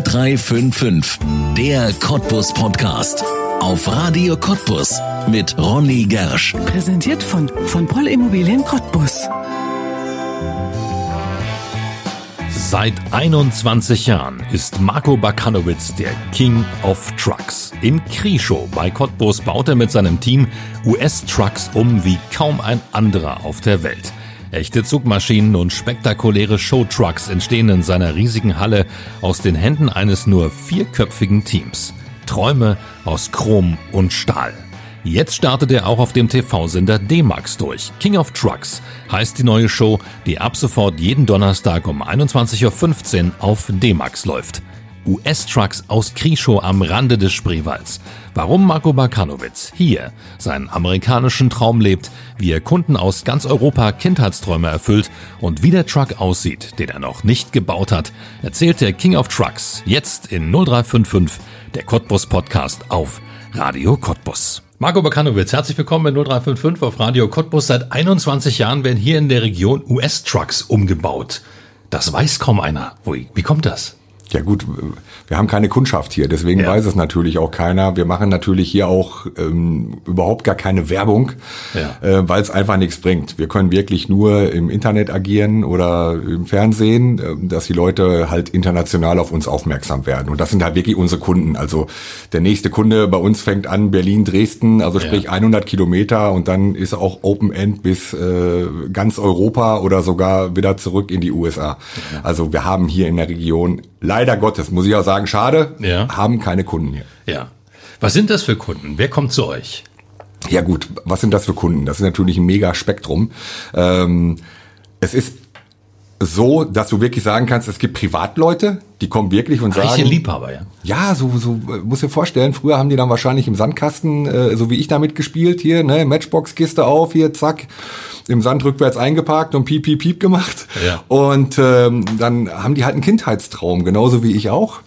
0355, der Cottbus Podcast. Auf Radio Cottbus mit Ronny Gersch. Präsentiert von, von Poll Immobilien Cottbus. Seit 21 Jahren ist Marco Bakanowitz der King of Trucks. In Krischow bei Cottbus baut er mit seinem Team US-Trucks um wie kaum ein anderer auf der Welt. Echte Zugmaschinen und spektakuläre Showtrucks entstehen in seiner riesigen Halle aus den Händen eines nur vierköpfigen Teams. Träume aus Chrom und Stahl. Jetzt startet er auch auf dem TV-Sender D-Max durch. King of Trucks heißt die neue Show, die ab sofort jeden Donnerstag um 21.15 Uhr auf D-Max läuft. US-Trucks aus Krischow am Rande des Spreewalds. Warum Marco Bakanowitz hier seinen amerikanischen Traum lebt, wie er Kunden aus ganz Europa Kindheitsträume erfüllt und wie der Truck aussieht, den er noch nicht gebaut hat, erzählt der King of Trucks jetzt in 0355, der Cottbus Podcast auf Radio Cottbus. Marco Bakanowitz, herzlich willkommen in 0355 auf Radio Cottbus. Seit 21 Jahren werden hier in der Region US-Trucks umgebaut. Das weiß kaum einer. Wie kommt das? Ja gut, wir haben keine Kundschaft hier, deswegen ja. weiß es natürlich auch keiner. Wir machen natürlich hier auch ähm, überhaupt gar keine Werbung, ja. äh, weil es einfach nichts bringt. Wir können wirklich nur im Internet agieren oder im Fernsehen, äh, dass die Leute halt international auf uns aufmerksam werden. Und das sind halt wirklich unsere Kunden. Also der nächste Kunde bei uns fängt an Berlin, Dresden, also sprich ja. 100 Kilometer und dann ist auch Open End bis äh, ganz Europa oder sogar wieder zurück in die USA. Also wir haben hier in der Region leider Gottes, muss ich auch sagen, schade, ja. haben keine Kunden hier. Ja. Was sind das für Kunden? Wer kommt zu euch? Ja gut, was sind das für Kunden? Das ist natürlich ein mega Spektrum. Ähm, es ist so, dass du wirklich sagen kannst, es gibt Privatleute, die kommen wirklich und Reiche sagen. Liebhaber, ja. Ja, so, so, muss dir vorstellen, früher haben die dann wahrscheinlich im Sandkasten, äh, so wie ich damit gespielt, hier, ne, Matchbox-Kiste auf, hier, zack, im Sand rückwärts eingeparkt und piep, piep, piep gemacht. Ja. Und ähm, dann haben die halt einen Kindheitstraum, genauso wie ich auch.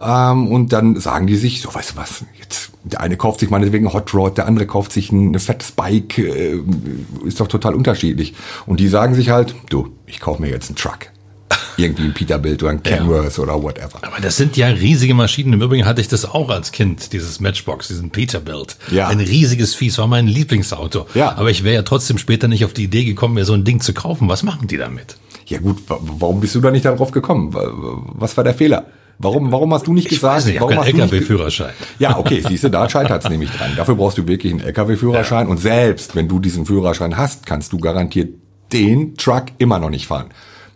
Ähm, und dann sagen die sich, so, weißt du was, jetzt, der eine kauft sich meinetwegen Hot Rod, der andere kauft sich ein, fettes Bike, äh, ist doch total unterschiedlich. Und die sagen sich halt, du, ich kaufe mir jetzt einen Truck irgendwie ein Peterbilt oder ein Kenworth ja. oder whatever. Aber das sind ja riesige Maschinen. Im Übrigen hatte ich das auch als Kind, dieses Matchbox, diesen Peterbilt. Ja. Ein riesiges Vieh, war mein Lieblingsauto. Ja. Aber ich wäre ja trotzdem später nicht auf die Idee gekommen, mir so ein Ding zu kaufen. Was machen die damit? Ja gut, warum bist du da nicht darauf gekommen? Was war der Fehler? Warum, warum hast du nicht ich gesagt? Nicht, ich warum hast LKW-Führerschein. Ja, okay, siehst du, da scheitert es nämlich dran. Dafür brauchst du wirklich einen LKW-Führerschein ja. und selbst wenn du diesen Führerschein hast, kannst du garantiert den Truck immer noch nicht fahren.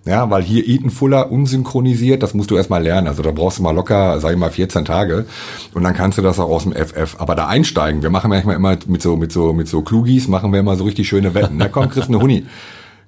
Ja, weil hier Eaton Fuller unsynchronisiert, das musst du erstmal lernen. Also da brauchst du mal locker, sag ich mal, 14 Tage und dann kannst du das auch aus dem FF. Aber da einsteigen, wir machen manchmal immer mit so, mit so, mit so Klugis, machen wir immer so richtig schöne Wetten. Na komm, kriegst eine Huni.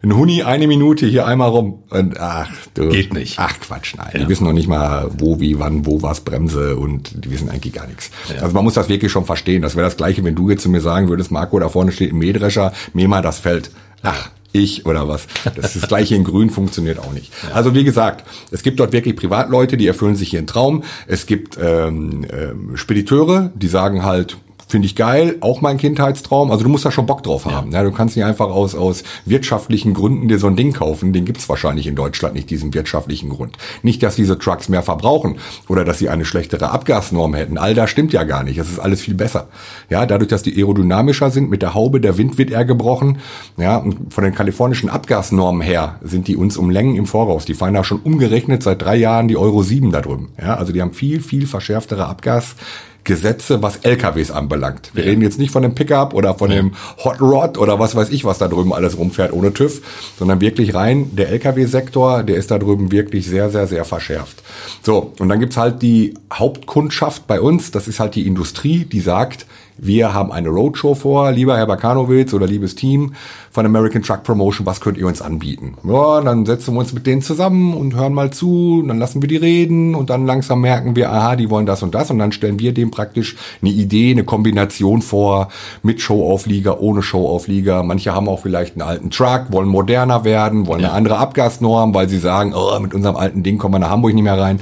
Ein Huni, eine Minute hier einmal rum. Und ach, du. Geht nicht. Ach Quatsch, nein. Ja. Die wissen noch nicht mal, wo, wie, wann, wo was Bremse und die wissen eigentlich gar nichts. Ja. Also man muss das wirklich schon verstehen. Das wäre das Gleiche, wenn du jetzt zu mir sagen würdest, Marco, da vorne steht ein Mähdrescher, mäh mal das Feld. Ach, ich oder was. Das, ist das gleiche in Grün funktioniert auch nicht. Also wie gesagt, es gibt dort wirklich Privatleute, die erfüllen sich ihren Traum. Es gibt ähm, ähm, Spediteure, die sagen halt, Finde ich geil, auch mein Kindheitstraum. Also du musst da schon Bock drauf haben. Ja. ja du kannst nicht einfach aus, aus wirtschaftlichen Gründen dir so ein Ding kaufen. Den gibt's wahrscheinlich in Deutschland nicht, diesen wirtschaftlichen Grund. Nicht, dass diese Trucks mehr verbrauchen oder dass sie eine schlechtere Abgasnorm hätten. All das stimmt ja gar nicht. Es ist alles viel besser. Ja, dadurch, dass die aerodynamischer sind mit der Haube, der Wind wird eher gebrochen. Ja, und von den kalifornischen Abgasnormen her sind die uns um Längen im Voraus. Die fahren da schon umgerechnet seit drei Jahren die Euro 7 da drüben. Ja, also die haben viel, viel verschärftere Abgas Gesetze, was LKWs anbelangt. Wir ja. reden jetzt nicht von dem Pickup oder von ja. dem Hot Rod oder was weiß ich, was da drüben alles rumfährt ohne TÜV, sondern wirklich rein der LKW-Sektor, der ist da drüben wirklich sehr, sehr, sehr verschärft. So, und dann gibt's halt die Hauptkundschaft bei uns, das ist halt die Industrie, die sagt, wir haben eine Roadshow vor, lieber Herr Bakanowitz oder liebes Team von American Truck Promotion, was könnt ihr uns anbieten? Ja, dann setzen wir uns mit denen zusammen und hören mal zu, dann lassen wir die reden und dann langsam merken wir, aha, die wollen das und das und dann stellen wir dem praktisch eine Idee, eine Kombination vor mit Showauflieger, ohne Showauflieger. Manche haben auch vielleicht einen alten Truck, wollen moderner werden, wollen eine andere Abgasnorm, weil sie sagen, oh, mit unserem alten Ding kommen wir nach Hamburg nicht mehr rein.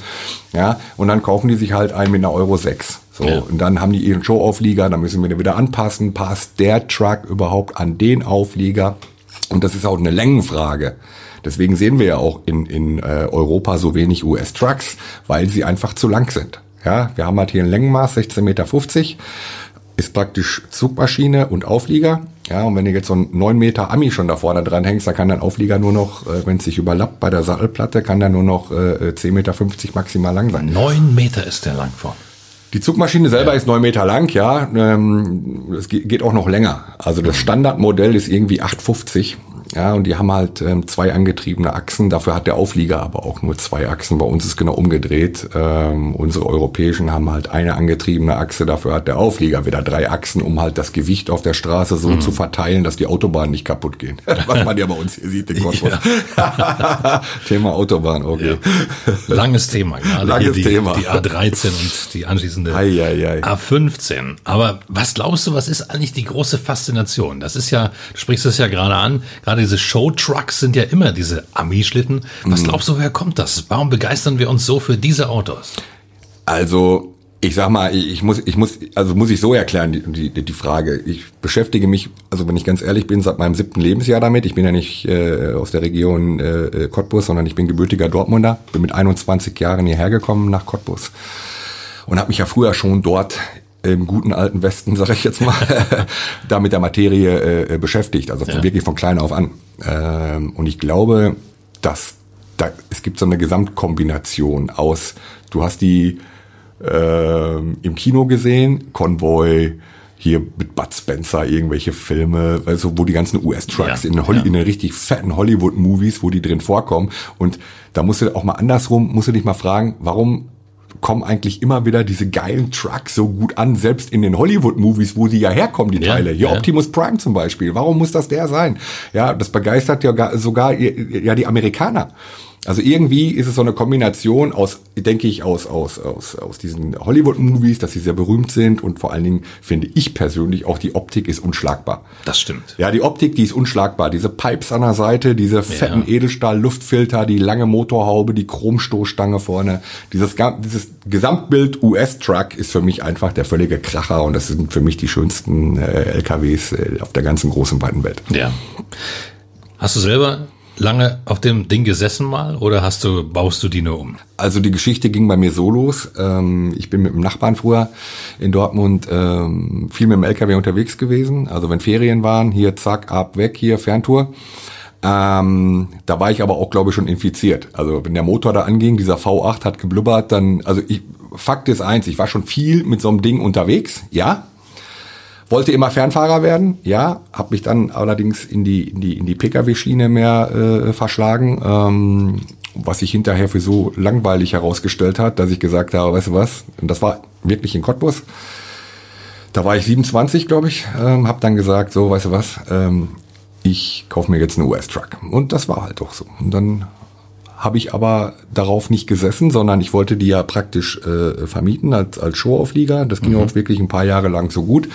Ja, und dann kaufen die sich halt einen mit einer Euro 6. So, ja. und dann haben die ihren Show-Auflieger, dann müssen wir den wieder anpassen, passt der Truck überhaupt an den Auflieger? Und das ist auch eine Längenfrage. Deswegen sehen wir ja auch in, in äh, Europa so wenig US-Trucks, weil sie einfach zu lang sind. Ja, wir haben halt hier ein Längenmaß 16,50 Meter, ist praktisch Zugmaschine und Auflieger. Ja, und wenn du jetzt so einen 9 Meter Ami schon da vorne dran hängst, dann kann dein Auflieger nur noch, äh, wenn es sich überlappt bei der Sattelplatte, kann der nur noch äh, 10,50 Meter maximal lang sein. 9 Meter ist der lang vor. Die Zugmaschine selber ja. ist neun Meter lang, ja. Ähm, es geht auch noch länger. Also das Standardmodell ist irgendwie 850. Ja, und die haben halt ähm, zwei angetriebene Achsen. Dafür hat der Auflieger aber auch nur zwei Achsen. Bei uns ist genau umgedreht. Ähm, unsere europäischen haben halt eine angetriebene Achse. Dafür hat der Auflieger wieder drei Achsen, um halt das Gewicht auf der Straße so mhm. zu verteilen, dass die Autobahnen nicht kaputt gehen. Was man ja bei uns hier sieht, den Kosmos. Thema Autobahn, okay. Ja. Langes Thema, gerade Langes die, Thema. Die A13 und die anschließende ei, ei, ei. A15. Aber was glaubst du, was ist eigentlich die große Faszination? Das ist ja, du sprichst es ja gerade an, gerade diese Showtrucks sind ja immer diese Ami-Schlitten. Was mhm. glaubst du, woher kommt das? Warum begeistern wir uns so für diese Autos? Also, ich sag mal, ich muss, ich muss, also muss ich so erklären, die, die, die Frage. Ich beschäftige mich, also wenn ich ganz ehrlich bin, seit meinem siebten Lebensjahr damit. Ich bin ja nicht äh, aus der Region äh, Cottbus, sondern ich bin gebürtiger Dortmunder. Bin mit 21 Jahren hierher gekommen nach Cottbus und habe mich ja früher schon dort im guten alten Westen, sage ich jetzt mal, da mit der Materie äh, beschäftigt, also von, ja. wirklich von klein auf an. Ähm, und ich glaube, dass da, es gibt so eine Gesamtkombination aus, du hast die äh, im Kino gesehen, Convoy, hier mit Bud Spencer irgendwelche Filme, also wo die ganzen US-Trucks ja, in, Holly, ja. in den richtig fetten Hollywood-Movies, wo die drin vorkommen. Und da musst du auch mal andersrum, musst du dich mal fragen, warum kommen eigentlich immer wieder diese geilen Trucks so gut an, selbst in den Hollywood-Movies, wo die ja herkommen, die Teile. Hier ja. Optimus Prime zum Beispiel. Warum muss das der sein? Ja, das begeistert ja sogar ja die Amerikaner. Also irgendwie ist es so eine Kombination aus, denke ich, aus, aus, aus, aus diesen Hollywood-Movies, dass sie sehr berühmt sind und vor allen Dingen finde ich persönlich auch die Optik ist unschlagbar. Das stimmt. Ja, die Optik, die ist unschlagbar. Diese Pipes an der Seite, diese fetten ja. Edelstahl-Luftfilter, die lange Motorhaube, die Chromstoßstange vorne. Dieses, dieses Gesamtbild US-Truck ist für mich einfach der völlige Kracher und das sind für mich die schönsten äh, LKWs äh, auf der ganzen großen weiten Welt. Ja. Hast du selber lange auf dem Ding gesessen mal oder hast du, baust du die nur um? Also die Geschichte ging bei mir so los. Ähm, ich bin mit dem Nachbarn früher in Dortmund ähm, viel mit dem LKW unterwegs gewesen. Also wenn Ferien waren, hier zack, ab, weg, hier Ferntour. Ähm, da war ich aber auch, glaube ich, schon infiziert. Also wenn der Motor da anging, dieser V8 hat geblubbert, dann, also ich, Fakt ist eins, ich war schon viel mit so einem Ding unterwegs, ja, wollte immer Fernfahrer werden, ja, habe mich dann allerdings in die in die in die PKW-Schiene mehr äh, verschlagen, ähm, was sich hinterher für so langweilig herausgestellt hat, dass ich gesagt habe, weißt du was? Und das war wirklich in Cottbus. Da war ich 27, glaube ich, ähm, habe dann gesagt, so, weißt du was? Ähm, ich kaufe mir jetzt einen US-Truck. Und das war halt doch so. Und dann habe ich aber darauf nicht gesessen, sondern ich wollte die ja praktisch äh, vermieten als, als Showauflieger. Das ging mhm. auch wirklich ein paar Jahre lang so gut.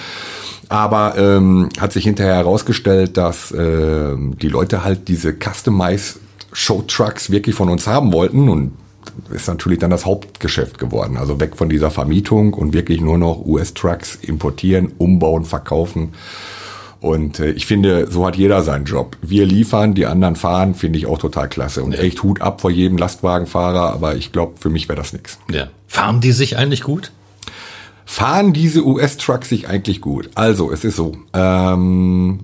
Aber ähm, hat sich hinterher herausgestellt, dass äh, die Leute halt diese Customized Show Trucks wirklich von uns haben wollten und ist natürlich dann das Hauptgeschäft geworden. Also weg von dieser Vermietung und wirklich nur noch US-Trucks importieren, umbauen, verkaufen. Und äh, ich finde, so hat jeder seinen Job. Wir liefern, die anderen fahren, finde ich auch total klasse. Und ja. echt Hut ab vor jedem Lastwagenfahrer, aber ich glaube, für mich wäre das nichts. Ja. Fahren die sich eigentlich gut? fahren diese US-Trucks sich eigentlich gut? Also, es ist so, ähm,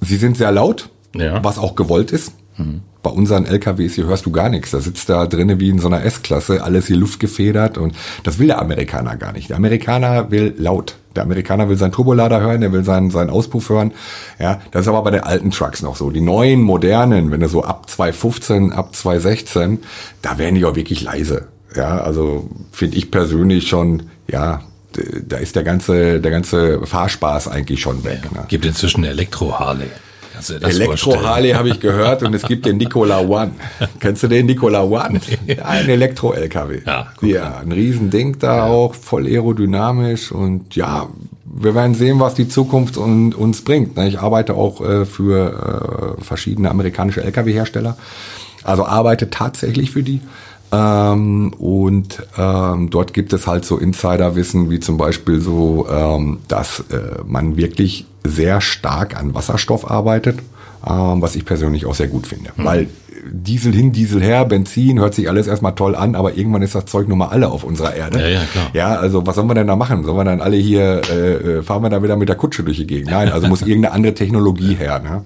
sie sind sehr laut, ja. was auch gewollt ist. Mhm. Bei unseren LKWs hier hörst du gar nichts. Da sitzt da drinnen wie in so einer S-Klasse, alles hier luftgefedert und das will der Amerikaner gar nicht. Der Amerikaner will laut. Der Amerikaner will seinen Turbolader hören, der will seinen, seinen Auspuff hören. Ja, das ist aber bei den alten Trucks noch so. Die neuen, modernen, wenn du so ab 2015, ab 2016, da werden die auch wirklich leise. Ja, also finde ich persönlich schon, ja, da ist der ganze, der ganze Fahrspaß eigentlich schon weg. Ne? Gibt inzwischen Elektro-Harley. Elektro-Harley habe ich gehört und es gibt den Nikola One. Kennst du den Nikola One? Ein Elektro-LKW. Ja, ja, ein Riesending da ja. auch, voll aerodynamisch und ja, wir werden sehen, was die Zukunft uns bringt. Ne? Ich arbeite auch äh, für äh, verschiedene amerikanische LKW-Hersteller. Also arbeite tatsächlich für die. Ähm, und ähm, dort gibt es halt so Insiderwissen, wie zum Beispiel so, ähm, dass äh, man wirklich sehr stark an Wasserstoff arbeitet. ähm, was ich persönlich auch sehr gut finde. Mhm. Weil Diesel hin, Diesel her, Benzin, hört sich alles erstmal toll an, aber irgendwann ist das Zeug nun mal alle auf unserer Erde. Ja, ja, klar. Ja, also was sollen wir denn da machen? Sollen wir dann alle hier, äh, äh fahren wir da wieder mit der Kutsche durch die Gegend? Nein, also muss irgendeine andere Technologie her. Ne?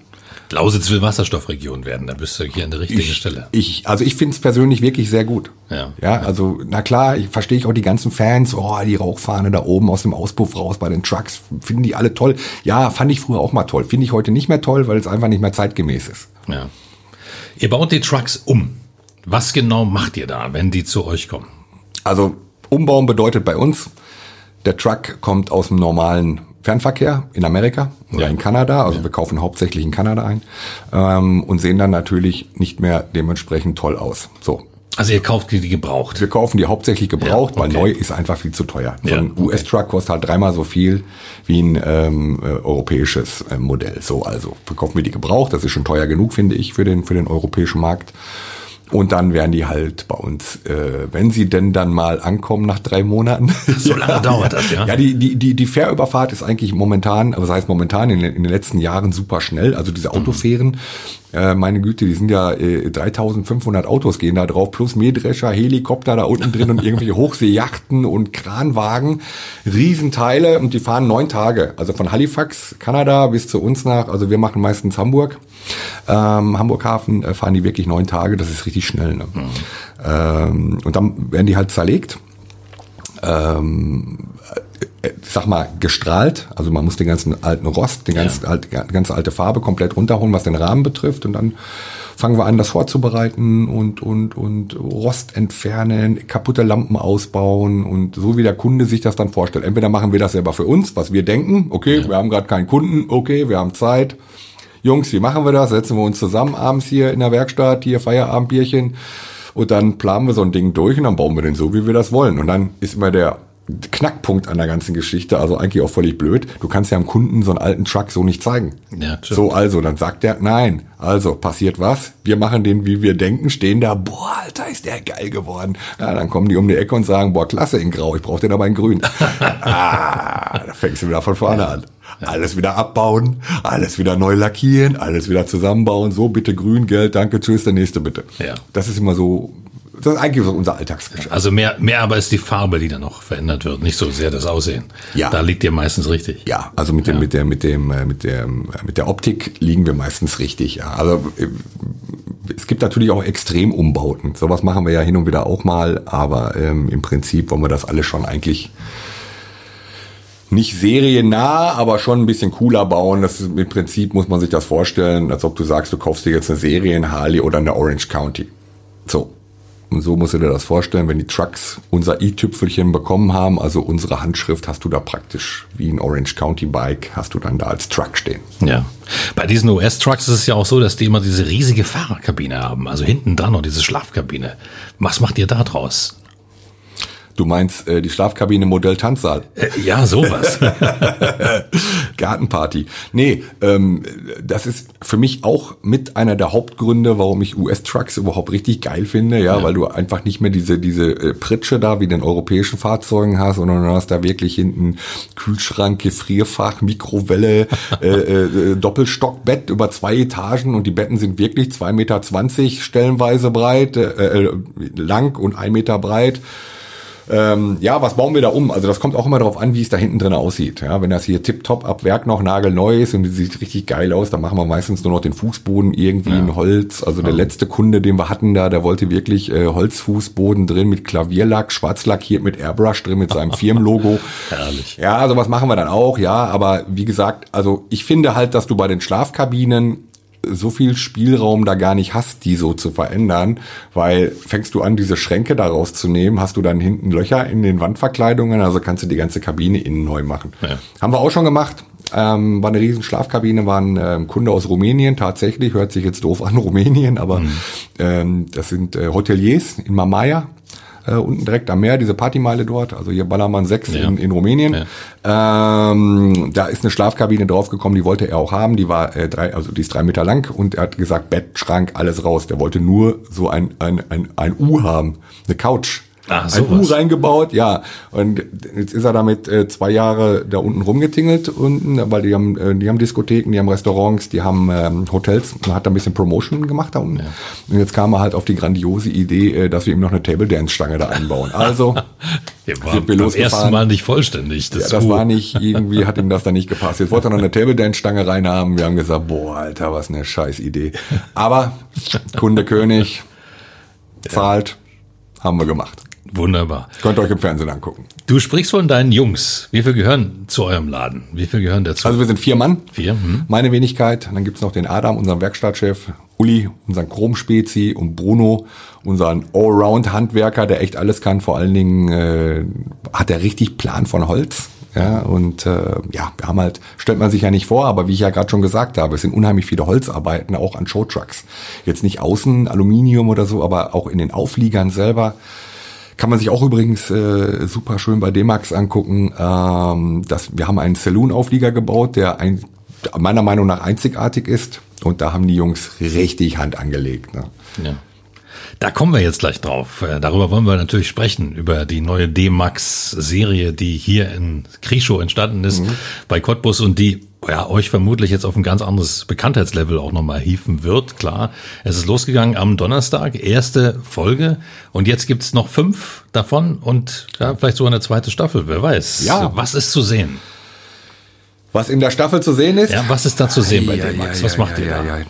Lausitz will Wasserstoffregion werden, da bist du hier an der richtigen ich, Stelle. Ich, also ich finde es persönlich wirklich sehr gut. Ja. ja. also na klar, ich verstehe ich auch die ganzen Fans, oh, die Rauchfahne da oben aus dem Auspuff raus bei den Trucks, finden die alle toll. Ja, fand ich früher auch mal toll. Finde ich heute nicht mehr toll, weil es einfach nicht mehr zeitgemäß ist. Ja. Ihr baut die Trucks um. Was genau macht ihr da, wenn die zu euch kommen? Also umbauen bedeutet bei uns, der Truck kommt aus dem normalen Fernverkehr in Amerika oder ja. in Kanada. Also ja. wir kaufen hauptsächlich in Kanada ein ähm, und sehen dann natürlich nicht mehr dementsprechend toll aus. So. Also ihr kauft die, gebraucht? Wir kaufen die hauptsächlich gebraucht, ja, okay. weil neu ist einfach viel zu teuer. So ein US-Truck kostet halt dreimal so viel wie ein ähm, äh, europäisches äh, Modell. So, also verkaufen wir die gebraucht. Das ist schon teuer genug, finde ich, für den, für den europäischen Markt. Und dann werden die halt bei uns, äh, wenn sie denn dann mal ankommen nach drei Monaten. So lange dauert das, ja? Ja, die, die, die, die Fährüberfahrt ist eigentlich momentan, also das heißt momentan in, in den letzten Jahren super schnell. Also diese Autofähren, mhm. Äh, meine Güte, die sind ja äh, 3500 Autos gehen da drauf, plus Mähdrescher, Helikopter da unten drin und irgendwelche Hochseejachten und Kranwagen, Riesenteile und die fahren neun Tage. Also von Halifax, Kanada bis zu uns nach, also wir machen meistens Hamburg. Ähm, Hamburg Hafen äh, fahren die wirklich neun Tage, das ist richtig schnell. Ne? Mhm. Ähm, und dann werden die halt zerlegt. Ähm, äh, sag mal, gestrahlt. Also man muss den ganzen alten Rost, den ganzen, ja. alte, ganze alte Farbe komplett runterholen, was den Rahmen betrifft. Und dann fangen wir an, das vorzubereiten und, und, und Rost entfernen, kaputte Lampen ausbauen und so wie der Kunde sich das dann vorstellt. Entweder machen wir das selber für uns, was wir denken, okay, ja. wir haben gerade keinen Kunden, okay, wir haben Zeit. Jungs, wie machen wir das? Setzen wir uns zusammen abends hier in der Werkstatt, hier Feierabendbierchen und dann planen wir so ein Ding durch und dann bauen wir den so, wie wir das wollen. Und dann ist immer der Knackpunkt an der ganzen Geschichte, also eigentlich auch völlig blöd. Du kannst ja am Kunden so einen alten Truck so nicht zeigen. Ja, so, also, dann sagt er, nein. Also, passiert was? Wir machen den, wie wir denken, stehen da, boah, Alter, ist der geil geworden. Ja, dann kommen die um die Ecke und sagen, boah, klasse in Grau, ich brauche den aber in Grün. ah, da fängst du wieder von vorne ja. an. Alles wieder abbauen, alles wieder neu lackieren, alles wieder zusammenbauen. So, bitte grün, Geld, danke, tschüss, der nächste bitte. Ja. Das ist immer so das ist eigentlich unser Alltagsgeschäft. Also mehr, mehr aber ist die Farbe, die da noch verändert wird, nicht so sehr das Aussehen. Ja. Da liegt ihr meistens richtig. Ja, also mit dem, ja. mit der, mit dem, äh, mit der, mit der Optik liegen wir meistens richtig. Ja. Also äh, es gibt natürlich auch Extremumbauten. Sowas machen wir ja hin und wieder auch mal, aber ähm, im Prinzip wollen wir das alles schon eigentlich nicht seriennah, aber schon ein bisschen cooler bauen. Das ist, im Prinzip muss man sich das vorstellen, als ob du sagst, du kaufst dir jetzt eine Serie in Harley oder eine Orange County. So. Und so musst du dir das vorstellen, wenn die Trucks unser i-Tüpfelchen bekommen haben, also unsere Handschrift, hast du da praktisch wie ein Orange County Bike, hast du dann da als Truck stehen. Ja. Bei diesen US-Trucks ist es ja auch so, dass die immer diese riesige Fahrerkabine haben, also hinten dran noch diese Schlafkabine. Was macht ihr da draus? Du meinst äh, die Schlafkabine Modell Tanzsaal? Äh, ja, sowas. Gartenparty. Nee, ähm, das ist für mich auch mit einer der Hauptgründe, warum ich US-Trucks überhaupt richtig geil finde, ja, ja, weil du einfach nicht mehr diese diese äh, Pritsche da wie den europäischen Fahrzeugen hast, sondern du hast da wirklich hinten Kühlschrank, Gefrierfach, Mikrowelle, äh, äh, Doppelstockbett über zwei Etagen und die Betten sind wirklich zwei Meter zwanzig stellenweise breit, äh, äh lang und ein Meter breit. Ähm, ja, was bauen wir da um? Also das kommt auch immer darauf an, wie es da hinten drin aussieht. Ja, wenn das hier tipptopp ab Werk noch nagelneu ist und sieht richtig geil aus, dann machen wir meistens nur noch den Fußboden irgendwie ja. in Holz. Also der letzte Kunde, den wir hatten da, der wollte wirklich äh, Holzfußboden drin mit Klavierlack, schwarz lackiert mit Airbrush drin mit seinem Firmenlogo. Herrlich. Ja, also was machen wir dann auch, ja, aber wie gesagt, also ich finde halt, dass du bei den Schlafkabinen so viel Spielraum da gar nicht hast, die so zu verändern, weil fängst du an, diese Schränke da rauszunehmen, hast du dann hinten Löcher in den Wandverkleidungen, also kannst du die ganze Kabine innen neu machen. Ja. Haben wir auch schon gemacht. Ähm, war eine riesen Schlafkabine, war ein ähm, Kunde aus Rumänien, tatsächlich, hört sich jetzt doof an, Rumänien, aber mhm. ähm, das sind äh, Hoteliers in Mamaya, äh, unten direkt am Meer, diese Partymeile dort, also hier Ballermann 6 ja. in, in Rumänien. Ja. Ähm, da ist eine Schlafkabine draufgekommen, die wollte er auch haben, die war äh, drei, also die ist drei Meter lang und er hat gesagt, Bett, Schrank, alles raus. Der wollte nur so ein, ein, ein, ein U haben, eine Couch Ah, ein U reingebaut, ja. Und jetzt ist er damit äh, zwei Jahre da unten rumgetingelt unten, weil die haben, äh, die haben Diskotheken, die haben Restaurants, die haben ähm, Hotels. Man hat da ein bisschen Promotion gemacht da unten. Und jetzt kam er halt auf die grandiose Idee, äh, dass wir ihm noch eine Table Dance Stange da einbauen. Also Hier war Sind wir losgefahren. ersten Mal nicht vollständig. ja, das U. war nicht, irgendwie hat ihm das da nicht gepasst. Jetzt wollte er noch eine Table Dance Stange reinhaben. Wir haben gesagt, boah, Alter, was eine scheiß Idee. Aber Kunde König zahlt, haben wir gemacht. Wunderbar. Könnt ihr euch im Fernsehen angucken. Du sprichst von deinen Jungs. Wie viel gehören zu eurem Laden? Wie viel gehören dazu? Also wir sind vier Mann. Vier, hm. Meine Wenigkeit. Dann gibt's noch den Adam, unseren Werkstattchef, Uli, unseren Chromspezi und Bruno, unseren Allround-Handwerker, der echt alles kann. Vor allen Dingen äh, hat er richtig Plan von Holz. Ja, und äh, ja, wir haben halt, stellt man sich ja nicht vor, aber wie ich ja gerade schon gesagt habe, es sind unheimlich viele Holzarbeiten, auch an Showtrucks. Jetzt nicht außen Aluminium oder so, aber auch in den Aufliegern selber. Kann man sich auch übrigens äh, super schön bei D-Max angucken. Ähm, dass wir haben einen Saloon-Auflieger gebaut, der ein, meiner Meinung nach einzigartig ist. Und da haben die Jungs richtig Hand angelegt. Ne? Ja. Da kommen wir jetzt gleich drauf. Äh, Darüber wollen wir natürlich sprechen, über die neue D-Max-Serie, die hier in Krischow entstanden ist, bei Cottbus und die ja, euch vermutlich jetzt auf ein ganz anderes Bekanntheitslevel auch nochmal hieven wird. Klar, es ist losgegangen am Donnerstag, erste Folge und jetzt gibt's noch fünf davon und ja, vielleicht sogar eine zweite Staffel, wer weiß. Ja. Was ist zu sehen? Was in der Staffel zu sehen ist, Ja, was ist da zu sehen bei Ja, D-Max? ja, Was ja, macht ja, ihr da? ja, ja.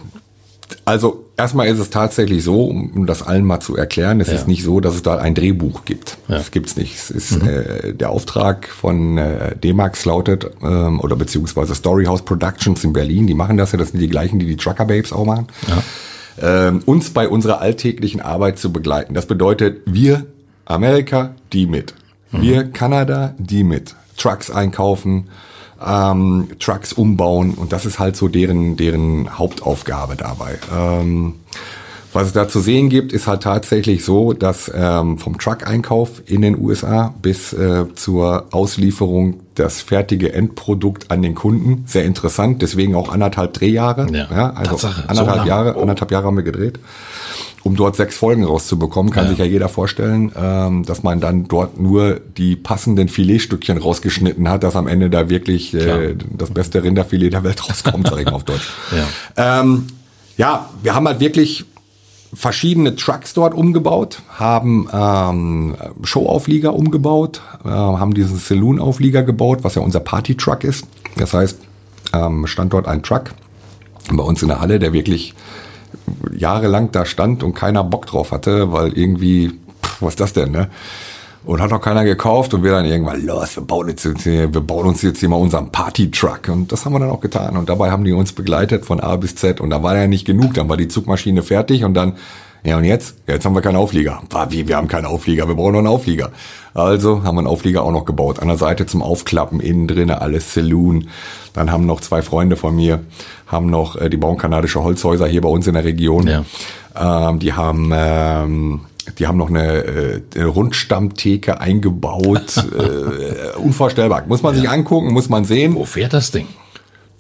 Also erstmal ist es tatsächlich so, um das allen mal zu erklären, es Ja. ist nicht so, dass es da ein Drehbuch gibt. Ja. Das gibt's nicht. Es ist äh, der Auftrag von äh, D-Max lautet ähm, oder beziehungsweise Storyhouse Productions in Berlin. Die machen das ja. Das sind die gleichen, die die Trucker Babes auch machen. Ähm, uns bei unserer alltäglichen Arbeit zu begleiten. Das bedeutet, wir Amerika, die mit. Wir Kanada, die mit. Trucks einkaufen, ähm, Trucks umbauen und das ist halt so deren, deren Hauptaufgabe dabei. Ähm, was es da zu sehen gibt, ist halt tatsächlich so, dass ähm, vom Truck-Einkauf in den USA bis äh, zur Auslieferung das fertige Endprodukt an den Kunden, sehr interessant, deswegen auch anderthalb Drehjahre. Ja, also Tatsache, so anderthalb lang. Jahre, Oh. anderthalb Jahre haben wir gedreht. Um dort sechs Folgen rauszubekommen, kann Ja. sich ja jeder vorstellen, ähm, dass man dann dort nur die passenden Filetstückchen rausgeschnitten hat, dass am Ende da wirklich äh, das beste Rinderfilet der Welt rauskommt, sag ich mal auf Deutsch. Ja. Ähm, ja, wir haben halt wirklich verschiedene Trucks dort umgebaut, haben ähm, Showauflieger umgebaut, äh, haben diesen Saloon-Auflieger gebaut, was ja unser Party-Truck ist. Das heißt, ähm, stand dort ein Truck bei uns in der Halle, der wirklich jahrelang da stand und keiner Bock drauf hatte, weil irgendwie, pff, was ist das denn, ne? Und hat auch keiner gekauft und wir dann irgendwann, los, wir bauen, jetzt, hier- wir bauen uns jetzt hier mal unseren Party-Truck. Und das haben wir dann auch getan. Und dabei haben die uns begleitet von A bis Z. Und da war ja nicht genug. Dann war die Zugmaschine fertig und dann, ja und jetzt? Jetzt haben wir keinen Auflieger. War wie, wir haben keinen Auflieger, wir brauchen noch einen Auflieger. Also haben wir einen Auflieger auch noch gebaut. An der Seite zum Aufklappen, innen drinnen alles Saloon. Dann haben noch zwei Freunde von mir, haben noch, äh, die bauen kanadische Holzhäuser hier bei uns in der Region. Ja. Ähm, die haben ähm, die haben noch eine, äh, eine Rundstammtheke eingebaut. äh, unvorstellbar. Muss man sich angucken, muss man sehen. Wo fährt das Ding?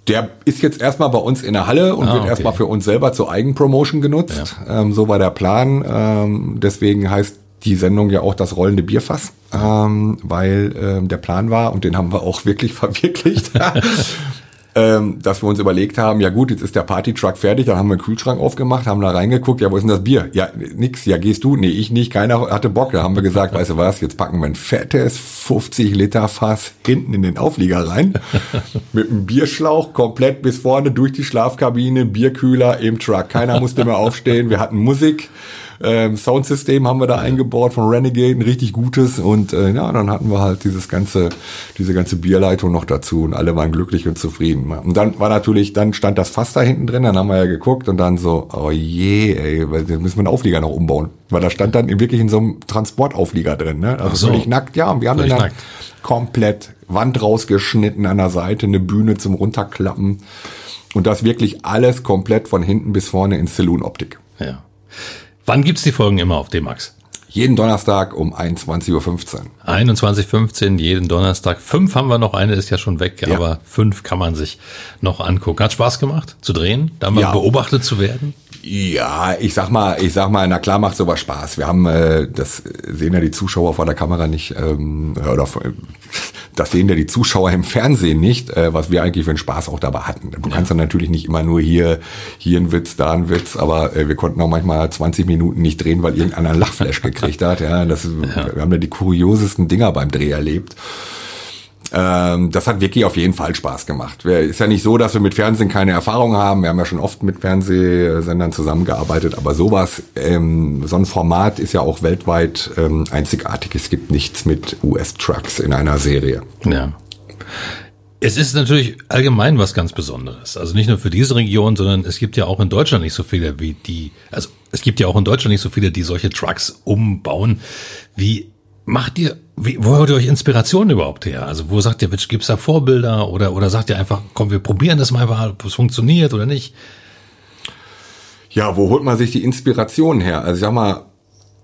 Der ist jetzt erstmal bei uns in der Halle und Ah, wird okay. erstmal für uns selber zur Eigenpromotion genutzt. Ähm, so war der Plan. Ähm, deswegen heißt die Sendung ja auch das rollende Bierfass, ähm, weil ähm, der Plan war, und den haben wir auch wirklich verwirklicht, ähm, dass wir uns überlegt haben, ja gut, jetzt ist der Partytruck fertig, dann haben wir einen Kühlschrank aufgemacht, haben da reingeguckt, ja, wo ist denn das Bier? Ja, nix, ja, gehst du? Nee, ich nicht, keiner hatte Bock. Da haben wir gesagt, weißt du was, jetzt packen wir ein fettes 50 Liter Fass hinten in den Auflieger rein, mit einem Bierschlauch komplett bis vorne durch die Schlafkabine, Bierkühler im Truck. Keiner musste mehr aufstehen, wir hatten Musik. Ähm, Soundsystem haben wir da eingebaut von Renegade, ein richtig gutes und äh, ja, dann hatten wir halt dieses ganze, diese ganze Bierleitung noch dazu und alle waren glücklich und zufrieden. Und dann war natürlich, dann stand das Fass da hinten drin, dann haben wir ja geguckt und dann so, oh je, ey, müssen wir einen Auflieger noch umbauen, weil da stand dann wirklich in so einem Transportauflieger drin, ne? Also Ach so. völlig nackt, ja, und wir haben Völlig dann nackt. komplett Wand rausgeschnitten an der Seite, eine Bühne zum runterklappen und das wirklich alles komplett von hinten bis vorne in Saloon-Optik. Ja. Wann gibt's die Folgen immer auf D-Max? Jeden Donnerstag um 21.15 Uhr. 21.15 jeden Donnerstag. Fünf haben wir noch, eine ist ja schon weg, ja. aber fünf kann man sich noch angucken. Hat Spaß gemacht zu drehen, da mal ja. beobachtet zu werden? Ja, ich sag mal, ich sag mal, na klar macht sowas Spaß. Wir haben, äh, das sehen ja die Zuschauer vor der Kamera nicht, ähm, oder das sehen ja die Zuschauer im Fernsehen nicht, äh, was wir eigentlich für einen Spaß auch dabei hatten. Du ja. kannst dann natürlich nicht immer nur hier, hier ein Witz, da ein Witz, aber äh, wir konnten auch manchmal 20 Minuten nicht drehen, weil irgendeiner einen Lachflash gekriegt hat. Ja, das, ja. wir haben ja die kuriosesten Dinger beim Dreh erlebt. Ähm, das hat wirklich auf jeden Fall Spaß gemacht. Ist ja nicht so, dass wir mit Fernsehen keine Erfahrung haben. Wir haben ja schon oft mit Fernsehsendern zusammengearbeitet, aber sowas, ähm, so ein Format ist ja auch weltweit ähm, einzigartig. Es gibt nichts mit US-Trucks in einer Serie. Ja. Es ist natürlich allgemein was ganz Besonderes. Also nicht nur für diese Region, sondern es gibt ja auch in Deutschland nicht so viele wie die, also es gibt ja auch in Deutschland nicht so viele, die solche Trucks umbauen. Wie macht ihr, wie, wo holt ihr euch Inspiration überhaupt her? Also wo sagt ihr, gibt's da Vorbilder oder, oder sagt ihr einfach, komm, wir probieren das mal, ob es funktioniert oder nicht? Ja, wo holt man sich die Inspiration her? Also ich sag mal,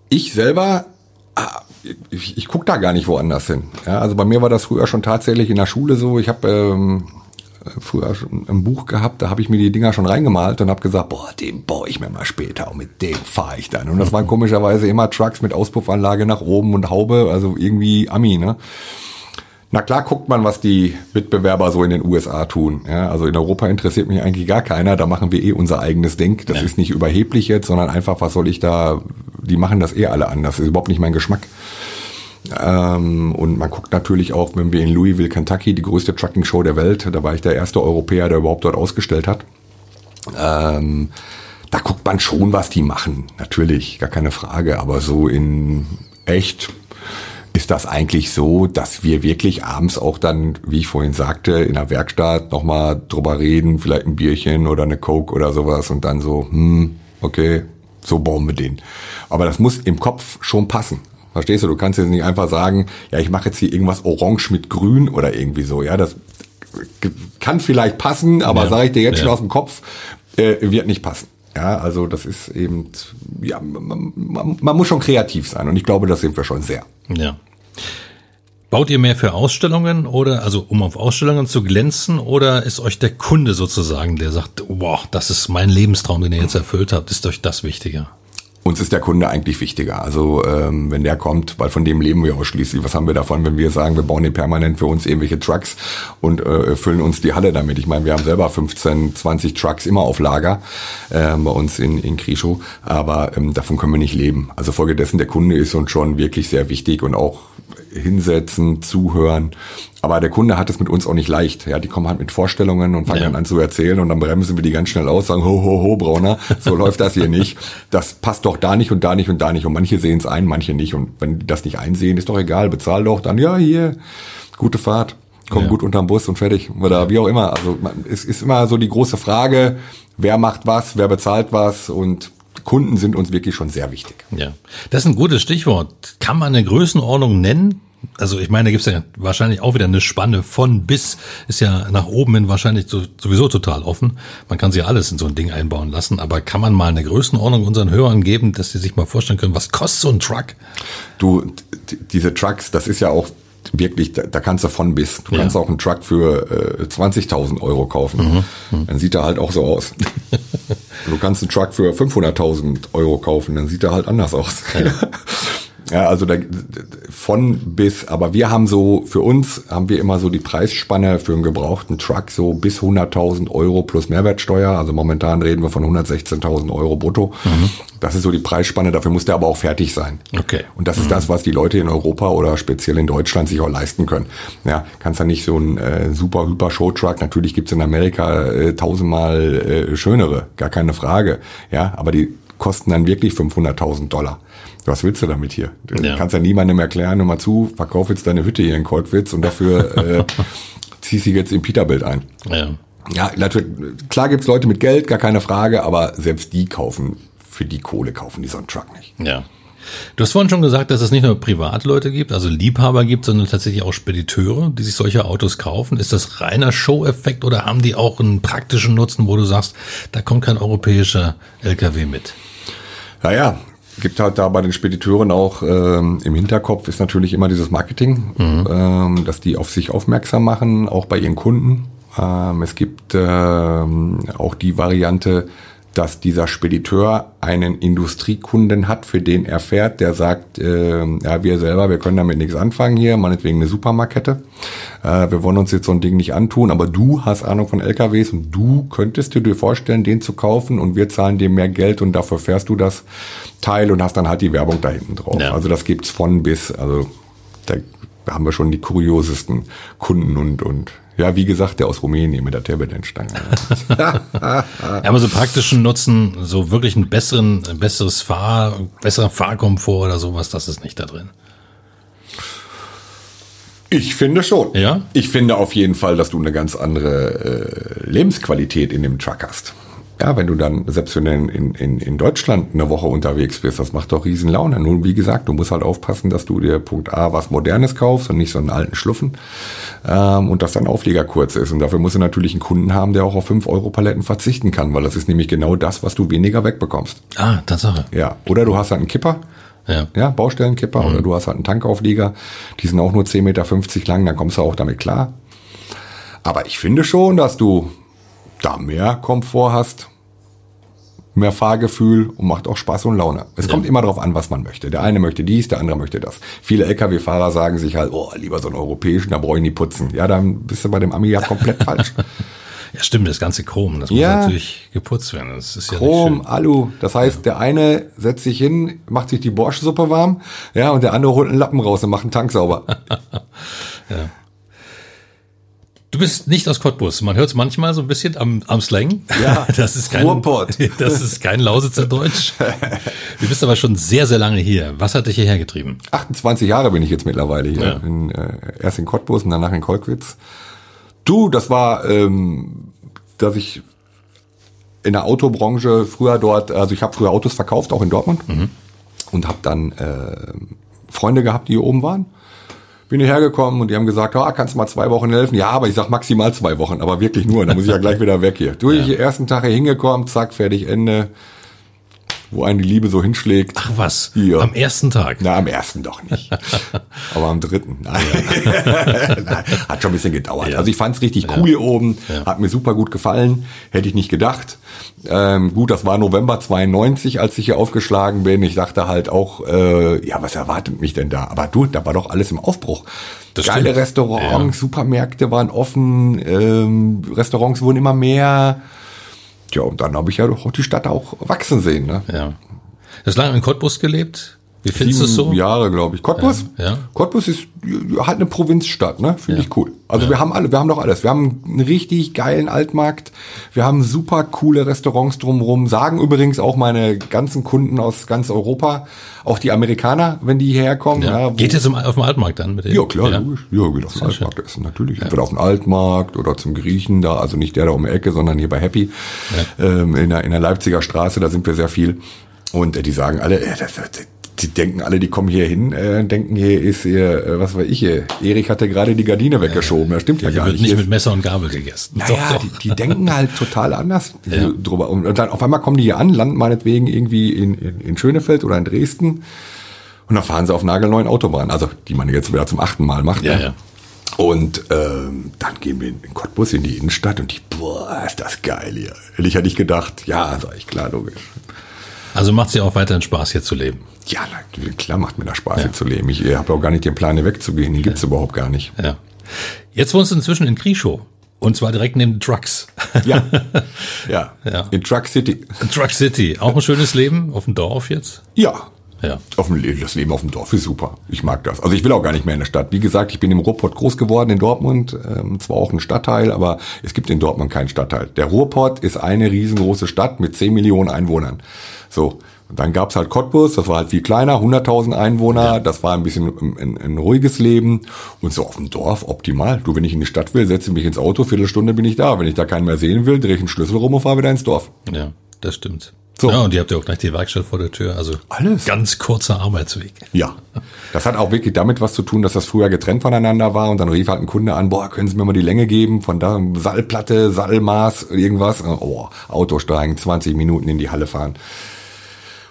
ich selber, ah, ich, ich gucke da gar nicht woanders hin. Ja, also bei mir war das früher schon tatsächlich in der Schule so. Ich habe ähm, früher schon ein Buch gehabt, da habe ich mir die Dinger schon reingemalt und habe gesagt, boah, den baue ich mir mal später und mit dem fahre ich dann. Und das waren komischerweise immer Trucks mit Auspuffanlage nach oben und Haube, also irgendwie Ami, ne? Na klar guckt man, was die Wettbewerber so in den USA tun. Ja, also in Europa interessiert mich eigentlich gar keiner. Da machen wir eh unser eigenes Ding. Das ja. ist nicht überheblich jetzt, sondern einfach, was soll ich da? Die machen das eh alle anders. Das ist überhaupt nicht mein Geschmack. Ähm, und man guckt natürlich auch, wenn wir in Louisville, Kentucky, die größte Trucking-Show der Welt, da war ich der erste Europäer, der überhaupt dort ausgestellt hat. Ähm, da guckt man schon, was die machen. Natürlich, gar keine Frage. Aber so in echt ist das eigentlich so, dass wir wirklich abends auch dann, wie ich vorhin sagte, in der Werkstatt nochmal drüber reden, vielleicht ein Bierchen oder eine Coke oder sowas und dann so, hm, okay, so bauen wir den. Aber das muss im Kopf schon passen. Verstehst du? Du kannst jetzt nicht einfach sagen, ja, ich mache jetzt hier irgendwas orange mit grün oder irgendwie so. Ja, das kann vielleicht passen, aber ja, sage ich dir jetzt ja. schon aus dem Kopf, äh, wird nicht passen. Ja, also das ist eben, ja, man, man, man muss schon kreativ sein und ich glaube, das sind wir schon sehr. Ja. Baut ihr mehr für Ausstellungen oder, also um auf Ausstellungen zu glänzen oder ist euch der Kunde sozusagen, der sagt, wow, das ist mein Lebenstraum, den ihr jetzt erfüllt habt, ist euch das wichtiger? Uns ist der Kunde eigentlich wichtiger. Also ähm, wenn der kommt, weil von dem leben wir ausschließlich. Was haben wir davon, wenn wir sagen, wir bauen hier permanent für uns irgendwelche Trucks und äh, füllen uns die Halle damit? Ich meine, wir haben selber 15, 20 Trucks immer auf Lager äh, bei uns in, in Krischow, aber ähm, davon können wir nicht leben. Also folgedessen, der Kunde ist uns schon wirklich sehr wichtig und auch hinsetzen, zuhören. Aber der Kunde hat es mit uns auch nicht leicht. Ja, die kommen halt mit Vorstellungen und fangen ja. dann an zu erzählen und dann bremsen wir die ganz schnell aus, sagen, ho, ho, ho, Brauner, so läuft das hier nicht. Das passt doch da nicht und da nicht und da nicht. Und manche sehen es ein, manche nicht. Und wenn die das nicht einsehen, ist doch egal, bezahl doch dann, ja, hier, gute Fahrt, komm ja. gut unterm Bus und fertig. Oder wie auch immer. Also es ist immer so die große Frage, wer macht was, wer bezahlt was und Kunden sind uns wirklich schon sehr wichtig. Ja, das ist ein gutes Stichwort. Kann man eine Größenordnung nennen? Also ich meine, da gibt es ja wahrscheinlich auch wieder eine Spanne von bis, ist ja nach oben hin wahrscheinlich sowieso total offen. Man kann sich alles in so ein Ding einbauen lassen, aber kann man mal eine Größenordnung unseren Hörern geben, dass sie sich mal vorstellen können, was kostet so ein Truck? Du, diese Trucks, das ist ja auch wirklich, da, da kannst du von bis. Du ja. kannst auch einen Truck für äh, 20.000 Euro kaufen. Mhm. Mhm. Dann sieht er halt auch so aus. du kannst einen Truck für 500.000 Euro kaufen, dann sieht er halt anders aus. Ja. Ja, also da, von bis, aber wir haben so, für uns haben wir immer so die Preisspanne für einen gebrauchten Truck so bis 100.000 Euro plus Mehrwertsteuer. Also momentan reden wir von 116.000 Euro brutto. Mhm. Das ist so die Preisspanne, dafür muss der aber auch fertig sein. Okay. Und das ist mhm. das, was die Leute in Europa oder speziell in Deutschland sich auch leisten können. Ja, kannst ja nicht so ein äh, super, hyper Showtruck, natürlich gibt's in Amerika äh, tausendmal äh, schönere, gar keine Frage. Ja, aber die kosten dann wirklich 500.000 Dollar was willst du damit hier? Du ja. kannst ja niemandem erklären, hör mal zu, verkauf jetzt deine Hütte hier in Kolkwitz und dafür äh, zieh sie jetzt im Peterbild ein. Ja. Ja, natürlich, klar gibt's Leute mit Geld, gar keine Frage, aber selbst die kaufen, für die Kohle kaufen die so einen Truck nicht. Ja. Du hast vorhin schon gesagt, dass es nicht nur Privatleute gibt, also Liebhaber gibt, sondern tatsächlich auch Spediteure, die sich solche Autos kaufen. Ist das reiner Show-Effekt oder haben die auch einen praktischen Nutzen, wo du sagst, da kommt kein europäischer LKW mit? Naja, gibt halt da bei den Spediteuren auch ähm, im Hinterkopf ist natürlich immer dieses Marketing, mhm. ähm, dass die auf sich aufmerksam machen, auch bei ihren Kunden. Ähm, es gibt ähm, auch die Variante, dass dieser Spediteur einen Industriekunden hat, für den er fährt, der sagt, äh, ja, wir selber, wir können damit nichts anfangen hier, meinetwegen eine Supermarkette. Äh, wir wollen uns jetzt so ein Ding nicht antun, aber du hast Ahnung von LKWs und du könntest dir vorstellen, den zu kaufen und wir zahlen dir mehr Geld und dafür fährst du das Teil und hast dann halt die Werbung da hinten drauf. Ja. Also das gibt's von bis, also da haben wir schon die kuriosesten Kunden und, und ja, wie gesagt, der aus Rumänien mit der Turbulenzstange. ja, aber so praktischen Nutzen, so wirklich ein besseren, ein besseres Fahr, besserer Fahrkomfort oder sowas, das ist nicht da drin. Ich finde schon. Ja? Ich finde auf jeden Fall, dass du eine ganz andere äh, Lebensqualität in dem Truck hast. Ja, wenn du dann, selbst wenn du in, in, in Deutschland eine Woche unterwegs bist, das macht doch riesen Laune. Nun, wie gesagt, du musst halt aufpassen, dass du dir Punkt A was Modernes kaufst und nicht so einen alten Schluffen. Ähm, und dass dein Auflieger kurz ist. Und dafür musst du natürlich einen Kunden haben, der auch auf 5 Euro Paletten verzichten kann, weil das ist nämlich genau das, was du weniger wegbekommst. Ah, Tatsache. Ja. Oder du hast halt einen Kipper. Ja. ja, Baustellenkipper mhm. oder du hast halt einen Tankauflieger, die sind auch nur 10,50 Meter lang, dann kommst du auch damit klar. Aber ich finde schon, dass du da mehr Komfort hast, mehr Fahrgefühl und macht auch Spaß und Laune. Es ja. kommt immer darauf an, was man möchte. Der eine möchte dies, der andere möchte das. Viele Lkw-Fahrer sagen sich halt, oh, lieber so einen europäischen, da brauche ich nie putzen. Ja, dann bist du bei dem Ami ja komplett falsch. Ja, stimmt, das ganze Chrom, das ja. muss natürlich geputzt werden. Das ist ja Chrom, Alu. Das heißt, ja. der eine setzt sich hin, macht sich die Borschsuppe warm, ja, und der andere holt einen Lappen raus und macht einen Tank sauber. ja. Du bist nicht aus Cottbus. Man hört es manchmal so ein bisschen am, am Slang. Ja, das ist kein, Ruhrpott. das ist kein Lausitzer Deutsch. Du bist aber schon sehr, sehr lange hier. Was hat dich hierher getrieben? 28 Jahre bin ich jetzt mittlerweile hier. Ja. In, äh, erst in Cottbus und danach in Kolkwitz. Du, das war, ähm, dass ich in der Autobranche früher dort, also ich habe früher Autos verkauft, auch in Dortmund. Mhm. Und habe dann äh, Freunde gehabt, die hier oben waren bin hierher gekommen und die haben gesagt, ah, kannst du mal zwei Wochen helfen? Ja, aber ich sag maximal zwei Wochen, aber wirklich nur. Dann muss ich ja gleich wieder weg hier. Du, ja. ich ersten Tag hier hingekommen, zack, fertig, Ende wo eine Liebe so hinschlägt. Ach was, ja. am ersten Tag? Na, am ersten doch nicht. Aber am dritten. Nein. hat schon ein bisschen gedauert. Ja. Also ich fand's richtig cool hier oben, hat mir super gut gefallen, hätte ich nicht gedacht. Ähm, gut, das war November 92, als ich hier aufgeschlagen bin. Ich dachte halt auch, äh, ja, was erwartet mich denn da? Aber du, da war doch alles im Aufbruch. Das Geile stimmt. Restaurants, Supermärkte waren offen, ähm, Restaurants wurden immer mehr. Ja, und dann habe ich ja doch die Stadt auch wachsen sehen. Ne? Ja. Du hast lange in Cottbus gelebt? Wie findest du es so? Jahre, glaube ich. Cottbus? Ja, ja. Cottbus ist halt eine Provinzstadt, ne? Finde ja. ich cool. Also wir haben alle, wir haben doch alles. Wir haben einen richtig geilen Altmarkt. Wir haben super coole Restaurants drumherum. Sagen übrigens auch meine ganzen Kunden aus ganz Europa, auch die Amerikaner, wenn die hierher kommen. Ja. Geht jetzt auf dem Altmarkt dann mit denen? Ja, klar, ja. logisch. Ja, geht auf den Altmarkt schön. essen, natürlich. Entweder auf den Altmarkt oder zum Griechen da, also nicht der da um die Ecke, sondern hier bei Happy. Ähm, in, der, in der Leipziger Straße, da sind wir sehr viel. Und äh, die sagen alle, äh, das, das, die denken alle, die kommen hier hin, äh, denken hier ist hier, äh, was war ich hier? Erich hatte gerade die Gardine weggeschoben. Das stimmt ja, ja gar wird nicht. nicht mit Messer und Gabel gegessen. Naja, doch, doch. Die, die denken halt total anders ja. drüber. Und, und dann auf einmal kommen die hier an, landen meinetwegen irgendwie in, in, in Schönefeld oder in Dresden. Und dann fahren sie auf nagelneuen Autobahnen. Also, die man jetzt wieder zum achten Mal macht. Ja, ne? ja. Und ähm, dann gehen wir in Cottbus in die Innenstadt und die, boah, ist das geil hier. Hätte ich ja nicht gedacht. Ja, sag ich, klar, logisch. Also macht es dir auch weiterhin Spaß, hier zu leben? Ja, klar macht mir das Spaß, ja. hier zu leben. Ich habe auch gar nicht den Plan, hier wegzugehen. Den gibt's ja. überhaupt gar nicht. Ja. Jetzt wohnst du inzwischen in Krischow. Und zwar direkt neben Trucks. Ja. ja. ja. In Truck City. Truck City. Auch ein schönes Leben auf dem Dorf jetzt? Ja. Ja. Auf dem, das Leben auf dem Dorf ist super. Ich mag das. Also ich will auch gar nicht mehr in der Stadt. Wie gesagt, ich bin im Ruhrpott groß geworden in Dortmund. Ähm, zwar auch ein Stadtteil, aber es gibt in Dortmund keinen Stadtteil. Der Ruhrpott ist eine riesengroße Stadt mit 10 Millionen Einwohnern. So. Und dann gab's halt Cottbus, das war halt viel kleiner, 100.000 Einwohner, ja. das war ein bisschen ein, ein, ruhiges Leben. Und so auf dem Dorf optimal. Du, wenn ich in die Stadt will, setze mich ins Auto, Viertelstunde bin ich da. Wenn ich da keinen mehr sehen will, drehe ich einen Schlüssel rum und fahre wieder ins Dorf. Ja, das stimmt. So. Ja, und ihr habt ja auch gleich die Werkstatt vor der Tür. Also alles. Ganz kurzer Arbeitsweg. Ja. Das hat auch wirklich damit was zu tun, dass das früher getrennt voneinander war und dann rief halt ein Kunde an, boah, können Sie mir mal die Länge geben von da, Saalplatte, Saalmaß, irgendwas. Oh, Auto steigen, 20 Minuten in die Halle fahren.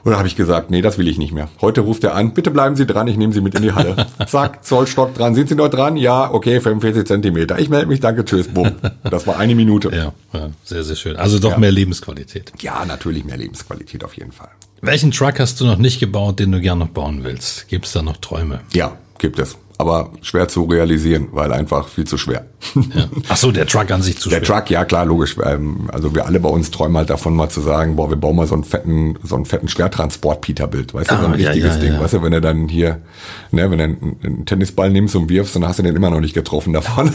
Und da habe ich gesagt, nee, das will ich nicht mehr. Heute ruft er an, bitte bleiben Sie dran, ich nehme Sie mit in die Halle. Zack, Zollstock dran. Sind Sie noch dran? Ja, okay, 45 Zentimeter. Ich melde mich, danke, tschüss, bumm. Das war eine Minute. Ja, ja sehr, sehr schön. Also doch Ja. mehr Lebensqualität. Ja, natürlich mehr Lebensqualität auf jeden Fall. Welchen Truck hast du noch nicht gebaut, den du gern noch bauen willst? Gibt es da noch Träume? Ja, gibt es. Aber schwer zu realisieren, weil einfach viel zu schwer. Ja. Ach so, der Truck an sich zu Der schwer. Truck, ja klar, logisch. Ähm, Also wir alle bei uns träumen halt davon mal zu sagen, boah, wir bauen mal so einen fetten, so einen fetten Schwertransport-Peterbild, weißt du, so ein Ah, ja, richtiges ja, Ding, ja. weißt du, wenn du dann hier, ne, wenn du einen, einen Tennisball nimmst und wirfst, dann hast du den immer noch nicht getroffen davon.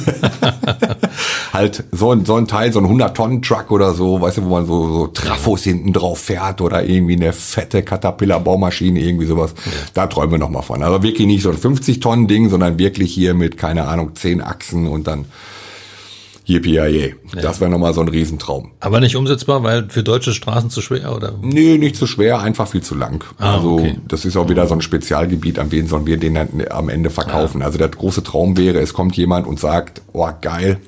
halt so ein, so ein Teil, so ein 100-Tonnen-Truck oder so, weißt du, wo man so, so Trafos hinten drauf fährt oder irgendwie eine fette Caterpillar-Baumaschine, irgendwie sowas. Da träumen wir noch mal von. Aber wirklich nicht so ein 50-Tonnen-Ding, sondern wirklich hier mit, keine Ahnung, 10 Achsen und dann Yippie Das wäre nochmal so ein Riesentraum. Aber nicht umsetzbar, weil für deutsche Straßen zu schwer oder? Nee, nicht zu schwer, einfach viel zu lang. Ah, also okay. das ist auch wieder so ein Spezialgebiet, an wen sollen wir den dann am Ende verkaufen. Also der große Traum wäre, es kommt jemand und sagt, oh geil,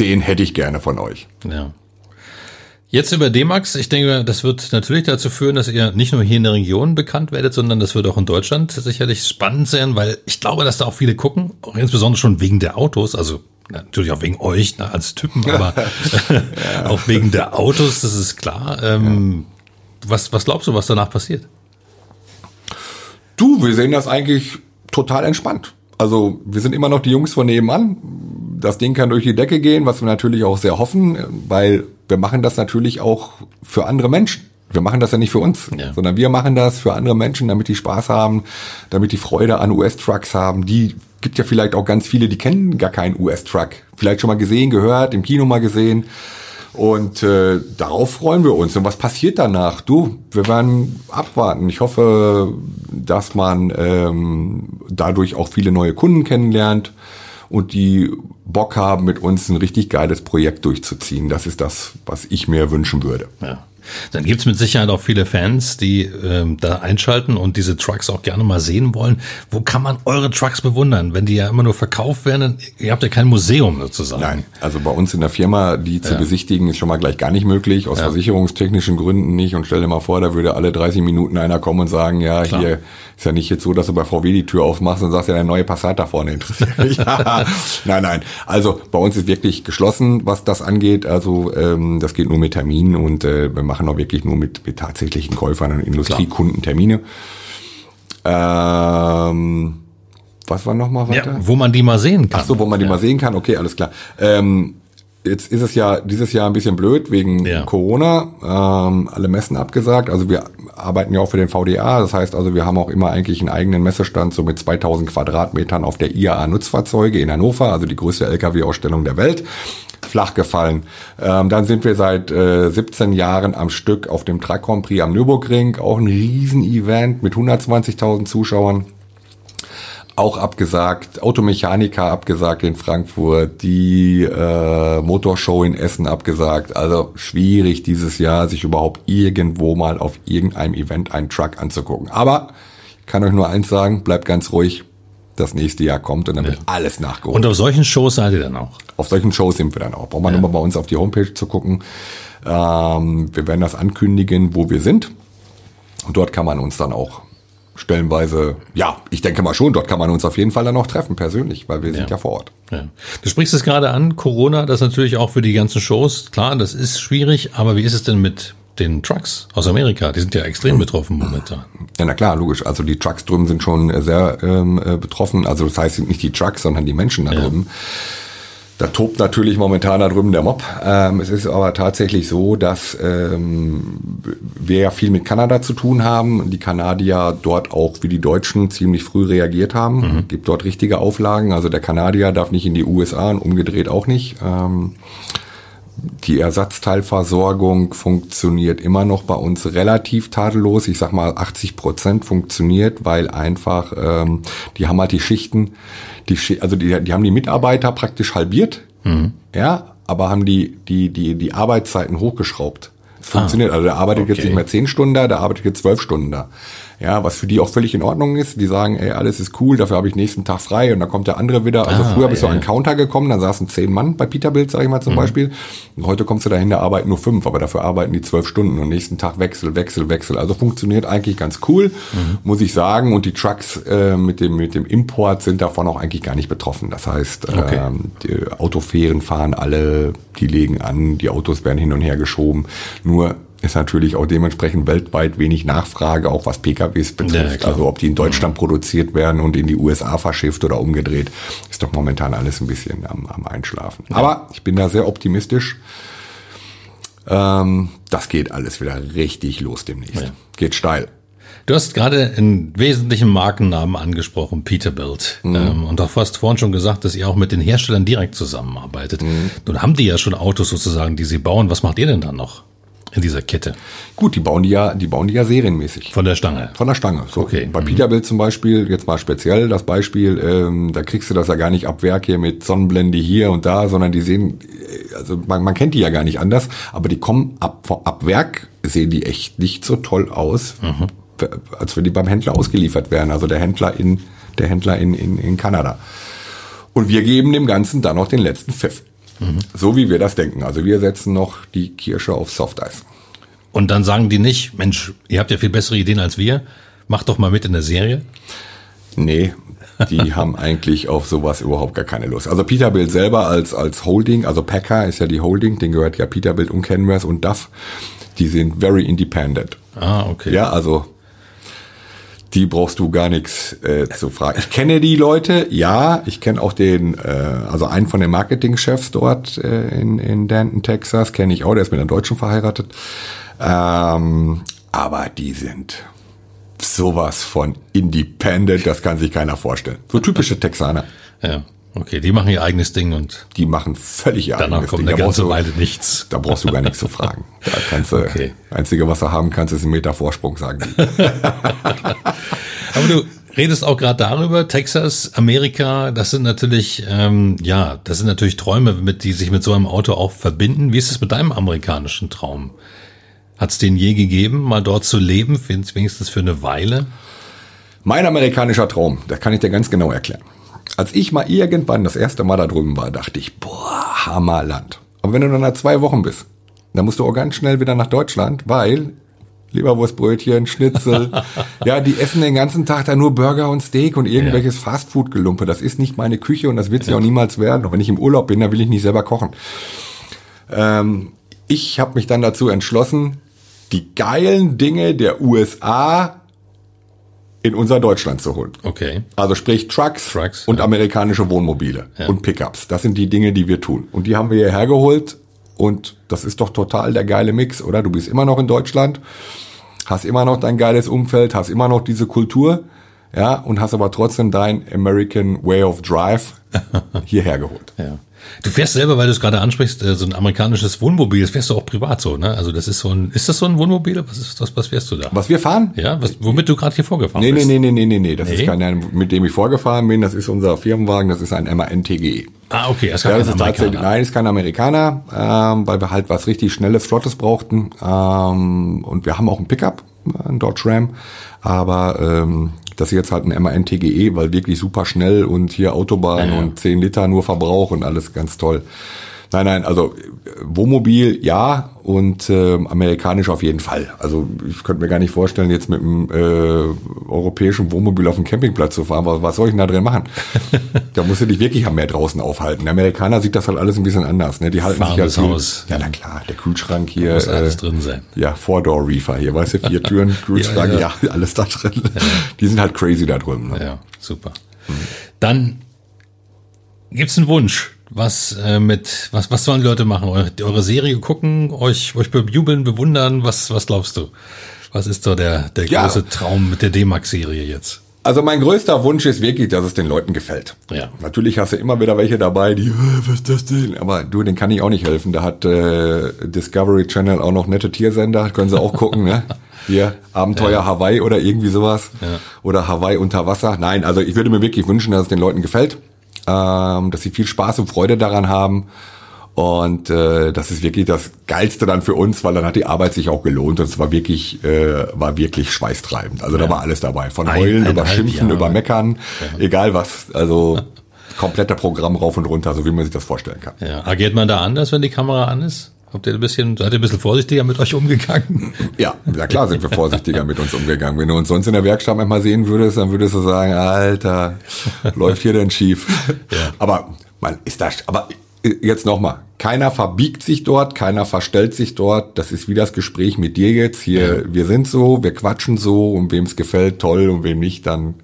den hätte ich gerne von euch. Ja. Jetzt über D-Max. Ich denke, das wird natürlich dazu führen, dass ihr nicht nur hier in der Region bekannt werdet, sondern das wird auch in Deutschland sicherlich spannend sein, weil ich glaube, dass da auch viele gucken, auch insbesondere schon wegen der Autos, also natürlich auch wegen euch ne, als Typen, aber auch wegen der Autos, das ist klar. Ähm, was, was glaubst du, was danach passiert? Du, wir sehen das eigentlich total entspannt. Also wir sind immer noch die Jungs von nebenan. Das Ding kann durch die Decke gehen, was wir natürlich auch sehr hoffen, weil wir machen das natürlich auch für andere Menschen. Wir machen das ja nicht für uns, Ja. sondern wir machen das für andere Menschen, damit die Spaß haben, damit die Freude an US-Trucks haben. Die gibt ja vielleicht auch ganz viele, die kennen gar keinen US-Truck. Vielleicht schon mal gesehen, gehört, im Kino mal gesehen. Und äh, darauf freuen wir uns. Und was passiert danach? Du, wir werden abwarten. Ich hoffe, dass man ähm, dadurch auch viele neue Kunden kennenlernt und die Bock haben, mit uns ein richtig geiles Projekt durchzuziehen. Das ist das, was ich mir wünschen würde. Ja. Dann gibt's mit Sicherheit auch viele Fans, die ähm, da einschalten und diese Trucks auch gerne mal sehen wollen. Wo kann man eure Trucks bewundern, wenn die ja immer nur verkauft werden? dann- Ihr habt ja kein Museum sozusagen. Nein, also bei uns in der Firma, die zu besichtigen, ist schon mal gleich gar nicht möglich, aus versicherungstechnischen Gründen nicht. Und stell dir mal vor, da würde alle 30 Minuten einer kommen und sagen, ja, Klar. hier ist ja nicht jetzt so, dass du bei VW die Tür aufmachst und sagst, ja, der neue Passat da vorne interessiert mich. nein, nein. Also bei uns ist wirklich geschlossen, was das angeht. Also ähm, das geht nur mit Terminen und äh, wir machen auch wirklich nur mit, mit tatsächlichen Käufern und Industriekunden Termine. Ähm, was war noch mal weiter? Ja, wo man die mal sehen kann. Ach so, wo man die mal sehen kann. Okay, alles klar. Ähm, jetzt ist es ja dieses Jahr ein bisschen blöd wegen Ja. Corona. Ähm, alle Messen abgesagt. Also wir arbeiten ja auch für den VDA. Das heißt also, wir haben auch immer eigentlich einen eigenen Messestand so mit 2000 Quadratmetern auf der IAA Nutzfahrzeuge in Hannover, also die größte LKW-Ausstellung der Welt. Flach gefallen. Ähm, dann sind wir seit äh, 17 Jahren am Stück auf dem Truck Grand Prix am Nürburgring. Auch ein Riesen-Event mit 120.000 Zuschauern auch abgesagt, Automechaniker abgesagt in Frankfurt, die äh, Motorshow in Essen abgesagt. Also schwierig dieses Jahr, sich überhaupt irgendwo mal auf irgendeinem Event einen Truck anzugucken. Aber ich kann euch nur eins sagen, bleibt ganz ruhig. Das nächste Jahr kommt und dann wird alles nachgeholt. Und auf solchen Shows seid ihr dann auch. Auf solchen Shows sind wir dann auch. Braucht man nur mal bei uns auf die Homepage zu gucken. Ähm, wir werden das ankündigen, wo wir sind. Und dort kann man uns dann auch stellenweise, ja, ich denke mal schon, dort kann man uns auf jeden Fall dann auch treffen, persönlich, weil wir sind ja vor Ort. Ja. Du sprichst es gerade an, Corona, das natürlich auch für die ganzen Shows. Klar, das ist schwierig, aber wie ist es denn mit den Trucks aus Amerika? Die sind ja extrem betroffen momentan. Ja, na klar, logisch. Also die Trucks drüben sind schon sehr ähm, äh, betroffen. Also das heißt nicht die Trucks, sondern die Menschen da drüben. Da tobt natürlich momentan da drüben der Mob. Ähm, es ist aber tatsächlich so, dass ähm, wir ja viel mit Kanada zu tun haben. Die Kanadier dort auch wie die Deutschen ziemlich früh reagiert haben. Gibt dort richtige Auflagen. Also der Kanadier darf nicht in die USA und umgedreht auch nicht. Ähm, die Ersatzteilversorgung funktioniert immer noch bei uns relativ tadellos. Ich sag mal, 80 Prozent funktioniert, weil einfach ähm, die haben halt die Schichten, die Schi also die, die haben die Mitarbeiter praktisch halbiert, ja, aber haben die die die die Arbeitszeiten hochgeschraubt. Es funktioniert, also der arbeitet jetzt okay. nicht mehr zehn Stunden da, der arbeitet jetzt zwölf Stunden da. Ja, was für die auch völlig in Ordnung ist. Die sagen, ey, alles ist cool, dafür habe ich nächsten Tag frei und dann kommt der andere wieder. Also Ah, früher bist du ja, an einen ja. Counter gekommen, dann saßen zehn Mann bei Peterbilt, sag ich mal zum Mhm. Beispiel. Und heute kommst du dahin, da arbeiten nur fünf, aber dafür arbeiten die zwölf Stunden und nächsten Tag Wechsel, Wechsel, Wechsel. Also funktioniert eigentlich ganz cool, Mhm. muss ich sagen. Und die Trucks äh, mit dem mit dem Import sind davon auch eigentlich gar nicht betroffen. Das heißt, Okay. ähm, die Autofähren fahren alle, die legen an, die Autos werden hin und her geschoben. Nur ist natürlich auch dementsprechend weltweit wenig Nachfrage, auch was PKWs Ja, betrifft. klar. also ob die in Deutschland produziert werden und in die USA verschifft oder umgedreht, ist doch momentan alles ein bisschen am, am Einschlafen. Aber ich bin da sehr optimistisch. Ähm, das geht alles wieder richtig los demnächst. Ja. Geht steil. Du hast gerade einen wesentlichen Markennamen angesprochen, Peterbilt. Mhm. Ähm, und du hast vorhin schon gesagt, dass ihr auch mit den Herstellern direkt zusammenarbeitet. Mhm. Nun haben die ja schon Autos sozusagen, die sie bauen. Was macht ihr denn dann noch in dieser Kette? Gut, die bauen die ja, die bauen die ja serienmäßig. Von der Stange. Von der Stange. So, Okay. Bei Mhm. Peterbilt zum Beispiel, jetzt mal speziell das Beispiel, ähm, da kriegst du das ja gar nicht ab Werk hier mit Sonnenblende hier und da, sondern die sehen, äh, also man, man kennt die ja gar nicht anders, aber die kommen ab, ab Werk, sehen die echt nicht so toll aus, Mhm. als wenn die beim Händler ausgeliefert wären. Also der Händler in, der Händler in, in, in Kanada. Und wir geben dem Ganzen dann noch den letzten Pfiff. Mhm. So wie wir das denken. Also wir setzen noch die Kirsche auf Softeis. Und dann sagen die nicht, Mensch, ihr habt ja viel bessere Ideen als wir. Macht doch mal mit in der Serie. Nee, die haben eigentlich auf sowas überhaupt gar keine Lust. Also Peterbilt selber als, als Holding, also Packer ist ja die Holding, den gehört ja Peterbilt und Canvas und DAF, die sind very independent. Ah, okay. Ja, also die brauchst du gar nichts äh, zu fragen. Ich kenne die Leute, ja, ich kenne auch den, äh, also einen von den Marketingchefs dort äh, in, in Denton, Texas, kenne ich auch, der ist mit einer Deutschen verheiratet. Ähm, aber die sind sowas von independent, das kann sich keiner vorstellen. So typische Texaner, Ja. Okay, die machen ihr eigenes Ding und die machen völlig ihr danach eigenes kommt Ding. eine Da brauchst ganze du- Weile nichts. Da brauchst du gar nichts zu fragen. Da kannst du, Okay. einzige, was du haben kannst, ist ein Meter Vorsprung, sagen die. Aber du redest auch gerade darüber, Texas, Amerika, das sind natürlich, ähm, ja, das sind natürlich Träume, mit, die sich mit so einem Auto auch verbinden. Wie ist es mit deinem amerikanischen Traum? Hat es den je gegeben, mal dort zu leben, wenigstens für eine Weile? Mein amerikanischer Traum, das kann ich dir ganz genau erklären. Als ich mal irgendwann das erste Mal da drüben war, dachte ich, boah, Hammerland. Aber wenn du dann nach zwei Wochen bist, dann musst du auch ganz schnell wieder nach Deutschland, weil Leberwurstbrötchen, Schnitzel, ja, die essen den ganzen Tag da nur Burger und Steak und irgendwelches Fastfood-Gelumpe. Das ist nicht meine Küche und das wird sie auch niemals werden. Und wenn ich im Urlaub bin, dann will ich nicht selber kochen. Ähm, ich habe mich dann dazu entschlossen, die geilen Dinge der USA in unser Deutschland zu holen. Okay. Also sprich Trucks, Trucks, und ja. amerikanische Wohnmobile und Pickups. Das sind die Dinge, die wir tun. Und die haben wir hierher geholt und das ist doch total der geile Mix, oder? Du bist immer noch in Deutschland, hast immer noch dein geiles Umfeld, hast immer noch diese Kultur, ja, und hast aber trotzdem dein American Way of Drive hierher geholt. Ja. Du fährst selber, weil du es gerade ansprichst, äh, so ein amerikanisches Wohnmobil, das fährst du auch privat so, ne? Also das ist so ein, ist das so ein Wohnmobil? Was ist das, was fährst du da? Was wir fahren? Ja, was, womit du gerade hier vorgefahren Nee, nee, bist? nee, nee, nee, nee, nee. Das Nee? ist kein, mit dem ich vorgefahren bin. Das ist unser Firmenwagen. Das ist ein MAN TGE. Ah, okay, das Ja, das ist tatsächlich, Amerikaner. nein, ist kein Amerikaner, ähm, weil wir halt was richtig Schnelles, Flottes brauchten. Ähm, und wir haben auch einen Pickup, einen Dodge Ram. Aber ähm, das ist jetzt halt ein MAN TGE, weil wirklich super schnell und hier Autobahn Ja, ja. und 10 Liter nur Verbrauch und alles ganz toll. Nein, nein, also äh, Wohnmobil ja und ähm, amerikanisch auf jeden Fall. Also ich könnte mir gar nicht vorstellen, jetzt mit einem äh, europäischen Wohnmobil auf dem Campingplatz zu fahren. Was, was soll ich denn da drin machen? da musst du dich wirklich am Meer draußen aufhalten. Der Amerikaner sieht das halt alles ein bisschen anders. Ne? Die halten Fahrendes sich halt Haus. Ja, na klar, der Kühlschrank hier. Muss alles äh, drin sein. Ja, Four-Door Reefer hier, weißt du, vier Türen, Kühlschrank, Ja, ja, ja. alles da drin. Die sind halt crazy da drüben. Ne? Ja, super. Dann gibt's einen Wunsch. Was äh, mit was was sollen die Leute machen? Eure, eure Serie gucken, euch euch bejubeln, bewundern? Was was glaubst du? Was ist so der der Ja. große Traum mit der D-Max-Serie jetzt? Also mein größter Wunsch ist wirklich, dass es den Leuten gefällt. Ja. Natürlich hast du immer wieder welche dabei, die, "Äh, was ist das denn? Aber du, den kann ich auch nicht helfen. Da hat äh, Discovery Channel auch noch nette Tiersender, können sie auch gucken, ne? Hier, Abenteuer Hawaii oder irgendwie sowas. Oder Hawaii unter Wasser. Nein, also ich würde mir wirklich wünschen, dass es den Leuten gefällt, ähm, dass sie viel Spaß und Freude daran haben. Und äh, das ist wirklich das Geilste dann für uns, weil dann hat die Arbeit sich auch gelohnt und es war wirklich, äh, war wirklich schweißtreibend. Also ja. da war alles dabei. Von Heulen ein, über Schimpfen, Jahre. über Meckern, ja. egal was. Also kompletter Programm rauf und runter, so wie man sich das vorstellen kann. Ja. Agiert man da anders, wenn die Kamera an ist? Habt ihr ein bisschen, seid ihr ein bisschen vorsichtiger mit euch umgegangen? Ja, ja klar sind wir vorsichtiger mit uns umgegangen. Wenn du uns sonst in der Werkstatt manchmal sehen würdest, dann würdest du sagen, Alter, läuft hier denn schief? Ja. Aber man ist da, aber jetzt nochmal, keiner verbiegt sich dort, keiner verstellt sich dort. Das ist wie das Gespräch mit dir jetzt. Hier, wir sind so, wir quatschen so und wem es gefällt, toll und wem nicht, dann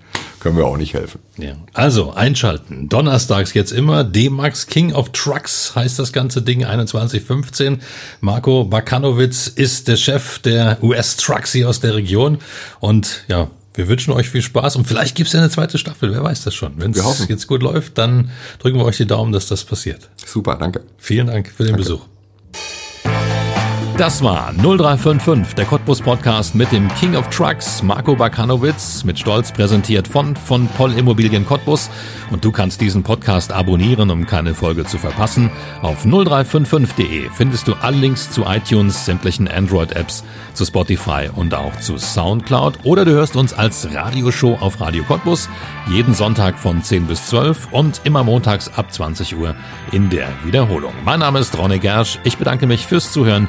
können wir auch nicht helfen. Ja. Also einschalten. Donnerstags jetzt immer. D-Max King of Trucks heißt das ganze Ding 2115. Marco Bakanowitz ist der Chef der US Trucks hier aus der Region. Und ja, wir wünschen euch viel Spaß und vielleicht gibt es ja eine zweite Staffel, wer weiß das schon. Wenn es jetzt gut läuft, dann drücken wir euch die Daumen, dass das passiert. Super, danke. Vielen Dank für den danke. Besuch. Das war 0355, der Cottbus Podcast mit dem King of Trucks, Marco Bakanowitz, mit Stolz präsentiert von von Poll Immobilien Cottbus. Und du kannst diesen Podcast abonnieren, um keine Folge zu verpassen. Auf 0355.de findest du alle Links zu iTunes, sämtlichen Android-Apps, zu Spotify und auch zu Soundcloud. Oder du hörst uns als Radioshow auf Radio Cottbus jeden Sonntag von 10 bis 12 und immer montags ab 20 Uhr in der Wiederholung. Mein Name ist Ronne Gersch. Ich bedanke mich fürs Zuhören.